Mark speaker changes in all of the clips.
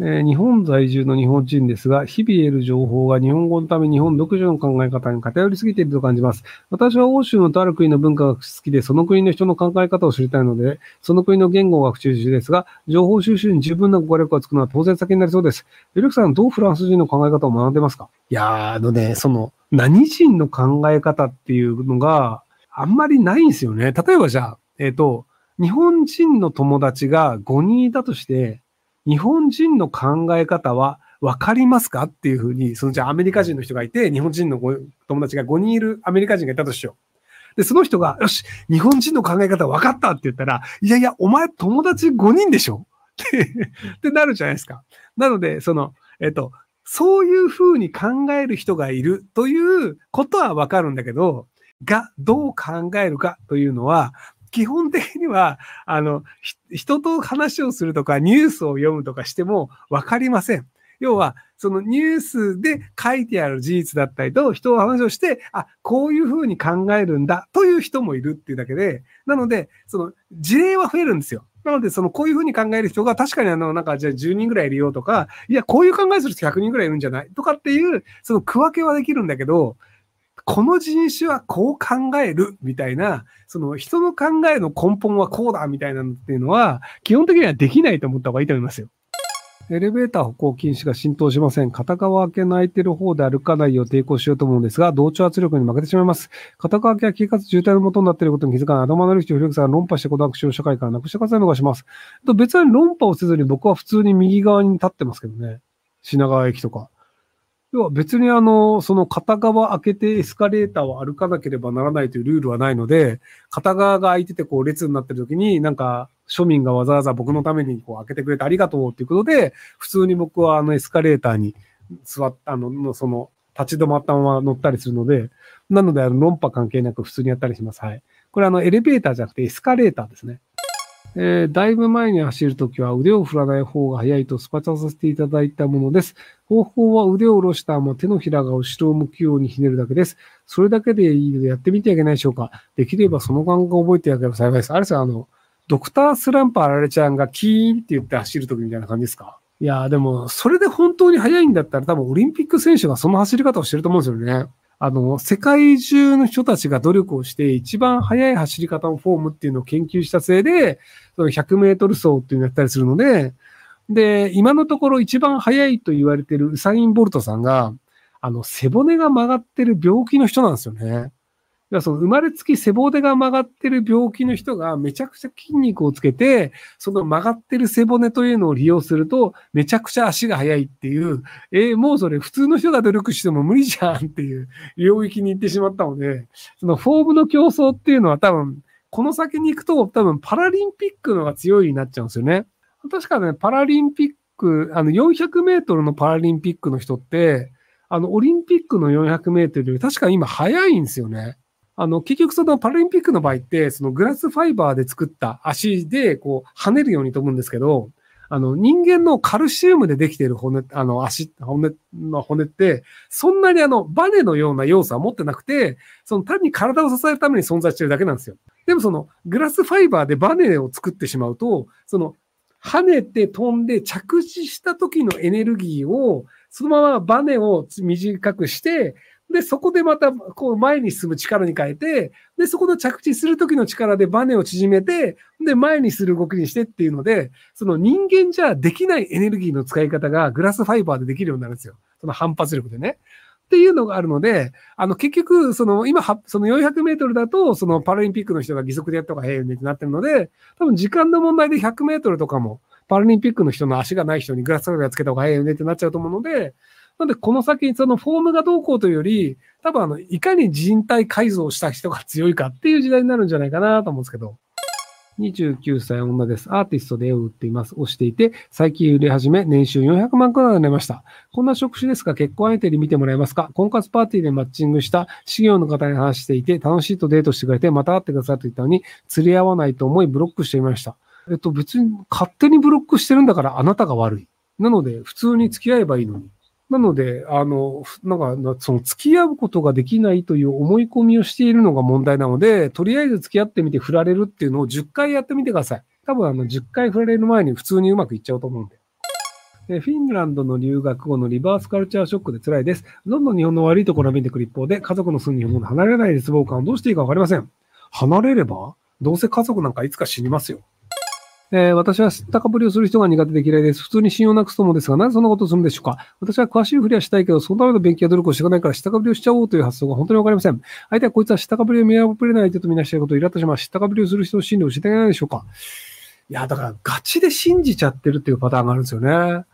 Speaker 1: えー日本在住の日本人ですが、日々得る情報が日本語のため日本独自の考え方に偏りすぎていると感じます。私は欧州のとある国の文化が好きで、その国の人の考え方を知りたいので、その国の言語が中ですが、情報収集に十分な語力がつくのは当然先になりそうです。ゆるくさん、どうフランス人の考え方を学んでますか？いやー、あのね、その、何人の考え方っていうのがあんまりないんですよね。例えばじゃあ、えっ、と、日本人の友達が5人いたとして、日本人の考え方は分かりますか？っていうふうに、そのじゃあアメリカ人の人がいて、日本人のご友達が5人いるアメリカ人がいたとしよう。で、その人が、よし、日本人の考え方分かったって言ったら、いやいや、お前友達5人でしょ？って、ってなるじゃないですか。なので、その、えっと、そういうふうに考える人がいるということは分かるんだけど、が、どう考えるかというのは、基本的には、あの、人と話をするとか、ニュースを読むとかしても分かりません。要は、そのニュースで書いてある事実だったりと、人を話をして、あ、こういうふうに考えるんだという人もいるっていうだけで、なので、その事例は増えるんですよ。なので、そのこういうふうに考える人が確かにあの、なんかじゃあ10人ぐらいいるよとか、いや、こういう考えする人100人ぐらいいるんじゃないとかっていう、その区分けはできるんだけど、この人種はこう考えるみたいな、その人の考えの根本はこうだみたいなのっていうのは、基本的にはできないと思った方がいいと思いますよ。エレベーター歩行禁止が浸透しません。片側開けの空いてる方で歩かないよう抵抗しようと思うんですが、同調圧力に負けてしまいます。片側開けは警察渋滞の元になっていることに気づかない頭の悪い人をひろきさん論破してこの握手を社会からなくしてくださいお願いします。と別に論破をせずに僕は普通に右側に立ってますけどね。品川駅とか。要は別にあの、その片側開けてエスカレーターを歩かなければならないというルールはないので、片側が開いててこう列になってる時になんか庶民がわざわざ僕のためにこう開けてくれてありがとうっていうことで、普通に僕はあのエスカレーターに座った、あの、のその立ち止まったまま乗ったりするので、なのであの論破関係なく普通にやったりします。はい。これあのエレベーターじゃなくてエスカレーターですね。えーだいぶ前に走るときは腕を振らない方が早いとスパチャさせていただいたものです。方法は腕を下ろしたまま手のひらが後ろを向くようにひねるだけです。それだけでいいのでやってみてはいけないでしょうか。できればその感覚を覚えていただければ幸いです。あれさ、あの、ドクタースランプあられちゃんがキーンって言って走るときみたいな感じですか？いやーでも、それで本当に速いんだったら多分オリンピック選手がその走り方をしてると思うんですよね。あの、世界中の人たちが努力をして一番速い走り方のフォームっていうのを研究したせいで、その100メートル走っていうのをやったりするので、で、今のところ一番速いと言われてるウサイン・ボルトさんが、あの、背骨が曲がってる病気の人なんですよね。だからその生まれつき背骨が曲がってる病気の人がめちゃくちゃ筋肉をつけて、その曲がってる背骨というのを利用すると、めちゃくちゃ足が速いっていう、えーもうそれ普通の人が努力しても無理じゃんっていう領域に行ってしまったので、そのフォームの競争っていうのは多分、この先に行くと多分パラリンピックのが強いになっちゃうんですよね。確かね、パラリンピック、あの400メートルのパラリンピックの人って、あのオリンピックの400メートルより確か今速いんですよね。あの、結局そのパラリンピックの場合って、そのグラスファイバーで作った足でこう跳ねるように飛ぶんですけど、あの、人間のカルシウムでできている骨、あの、足、骨の骨って、そんなにあの、バネのような要素は持ってなくて、その単に体を支えるために存在してるだけなんですよ。でもその、グラスファイバーでバネを作ってしまうと、その、跳ねて飛んで着地した時のエネルギーを、そのままバネを短くして、で、そこでまた、こう、前に進む力に変えて、で、そこの着地する時の力でバネを縮めて、で、前にする動きにしてっていうので、その人間じゃできないエネルギーの使い方がグラスファイバーでできるようになるんですよ。その反発力でね。っていうのがあるので、あの、結局、その、今、その400メートルだと、そのパラリンピックの人が義足でやった方が早いよねってなってるので、多分時間の問題で100メートルとかも、パラリンピックの人の足がない人にグラスファイバーつけた方が早いよねってなっちゃうと思うので、なんでこの先に、そのフォームがどうこうというより、多分あの、いかに人体改造した人が強いかっていう時代になるんじゃないかなと思うんですけど。29歳女です。アーティストで絵を売っています。をしていて、最近売れ始め、年収400万くらいになりました。こんな職種ですが、結婚相手に見てもらえますか？婚活パーティーでマッチングした資料の方に話していて、楽しいとデートしてくれて、また会ってくださいと言ったのに、釣り合わないと思いブロックしていました。えっと、別に勝手にブロックしてるんだからあなたが悪い。なので、普通に付き合えばいいのに。なので、あの、なんか、その付き合うことができないという思い込みをしているのが問題なので、とりあえず付き合ってみて振られるっていうのを10回やってみてください。多分あの、10回振られる前に普通にうまくいっちゃうと思うんで。えフィンランドの留学後のリバースカルチャーショックで辛いです。どんどん日本の悪いところを見てくる一方で、家族の住む日本の離れない絶望感をどうしていいかわかりません。離れればどうせ家族なんかいつか死にますよ。えー、私は知ったかぶりをする人が苦手で嫌いです。普通に信用なくすともですが、なぜそんなことをするんでしょうか？私は詳しいふりはしたいけど、そのための勉強や努力をしていかないから知ったかぶりをしちゃおうという発想が本当にわかりません。相手はこいつは知ったかぶりを見破れない相手とみなしていことをイラッとします。知ったかぶりをする人の心理を教えてあげないでしょうか？いや、だからガチで信じちゃってるっていうパターンがあるんですよね。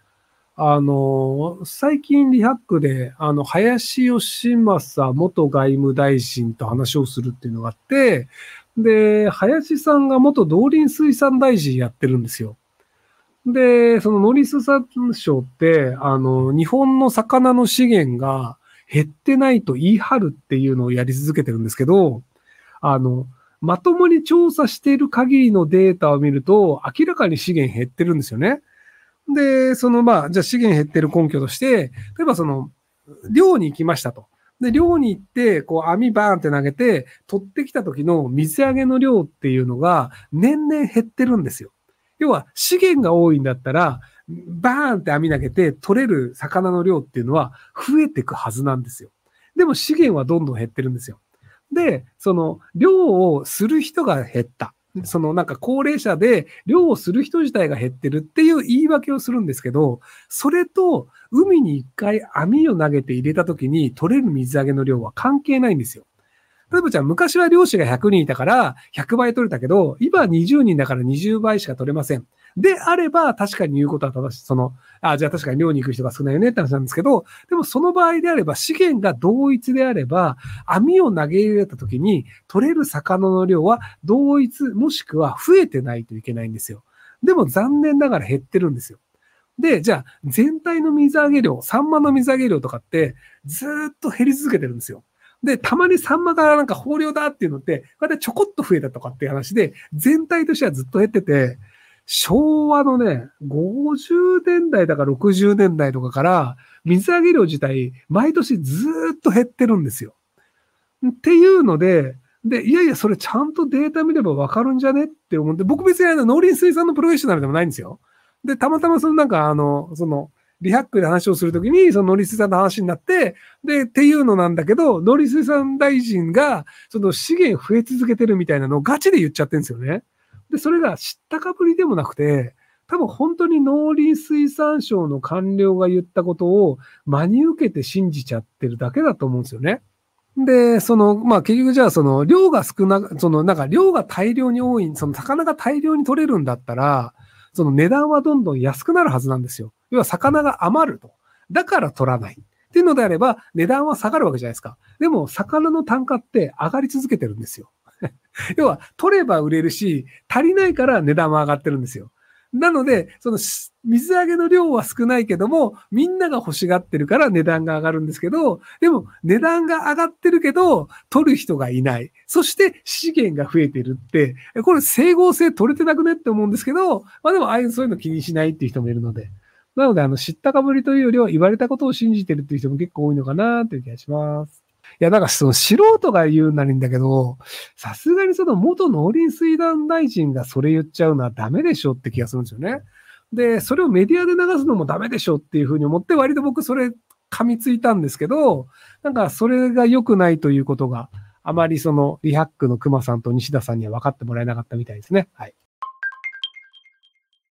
Speaker 1: あの、最近リハックで、あの、林義正元外務大臣と話をするっていうのがあって、で、林さんが元農林水産大臣やってるんですよ。で、その農林水産省って、あの、日本の魚の資源が減ってないと言い張るっていうのをやり続けてるんですけど、あの、まともに調査している限りのデータを見ると、明らかに資源減ってるんですよね。で、そのまあ、じゃあ資源減ってる根拠として、例えばその、漁に行きましたと。で、漁に行って、こう網バーンって投げて、取ってきた時の水揚げの量っていうのが年々減ってるんですよ。要は資源が多いんだったら、バーンって網投げて取れる魚の量っていうのは増えてくはずなんですよ。でも資源はどんどん減ってるんですよ。で、その漁をする人が減った。そのなんか高齢者で漁をする人自体が減ってるっていう言い訳をするんですけど、それと海に一回網を投げて入れた時に取れる水揚げの量は関係ないんですよ。例えばじゃあ昔は漁師が100人いたから100倍取れたけど、今は20人だから20倍しか取れません。であれば確かに言うことは正しい。その、あ、じゃあ確かに漁に行く人が少ないよねって話なんですけど、でもその場合であれば資源が同一であれば、網を投げ入れた時に取れる魚の量は同一もしくは増えてないといけないんですよ。でも残念ながら減ってるんですよ。で、じゃあ全体の水揚げ量、サンマの水揚げ量とかってずっと減り続けてるんですよ。で、たまにサンマがなんか豊漁だっていうのって、こうやってちょこっと増えたとかっていう話で、全体としてはずっと減ってて、昭和のね、50年代だか60年代とかから、水揚げ量自体、毎年ずっと減ってるんですよ。っていうので、で、いやいや、それちゃんとデータ見ればわかるんじゃねって思って、僕別にあの農林水産のプロフェッショナルでもないんですよ。で、たまたまそのなんかあの、その、リハックで話をするときに、その農林水産の話になって、で、っていうのなんだけど、農林水産大臣が、その資源増え続けてるみたいなのをガチで言っちゃってるんですよね。で、それが知ったかぶりでもなくて、多分本当に農林水産省の官僚が言ったことを真に受けて信じちゃってるだけだと思うんですよね。で、その、まあ結局じゃあその量が少な、そのなんか量が大量に多い、その魚が大量に取れるんだったら、その値段はどんどん安くなるはずなんですよ。要は魚が余ると。だから取らない。っていうのであれば、値段は下がるわけじゃないですか。でも、魚の単価って上がり続けてるんですよ。要は、取れば売れるし、足りないから値段は上がってるんですよ。なので、その水揚げの量は少ないけども、みんなが欲しがってるから値段が上がるんですけど、でも値段が上がってるけど、取る人がいない。そして資源が増えてるって、これ整合性取れてなくねって思うんですけど、まあでもああいうそういうの気にしないっていう人もいるので。なので、あの、知ったかぶりというよりは言われたことを信じてるっていう人も結構多いのかなという気がします。いや、なんかその素人が言うなりんだけど、さすがにその元農林水産大臣がそれ言っちゃうのはダメでしょって気がするんですよね。で、それをメディアで流すのもダメでしょっていうふうに思って、割と僕それ噛みついたんですけど、なんかそれが良くないということが、あまりそのリハックの熊さんと西田さんには分かってもらえなかったみたいですね。はい。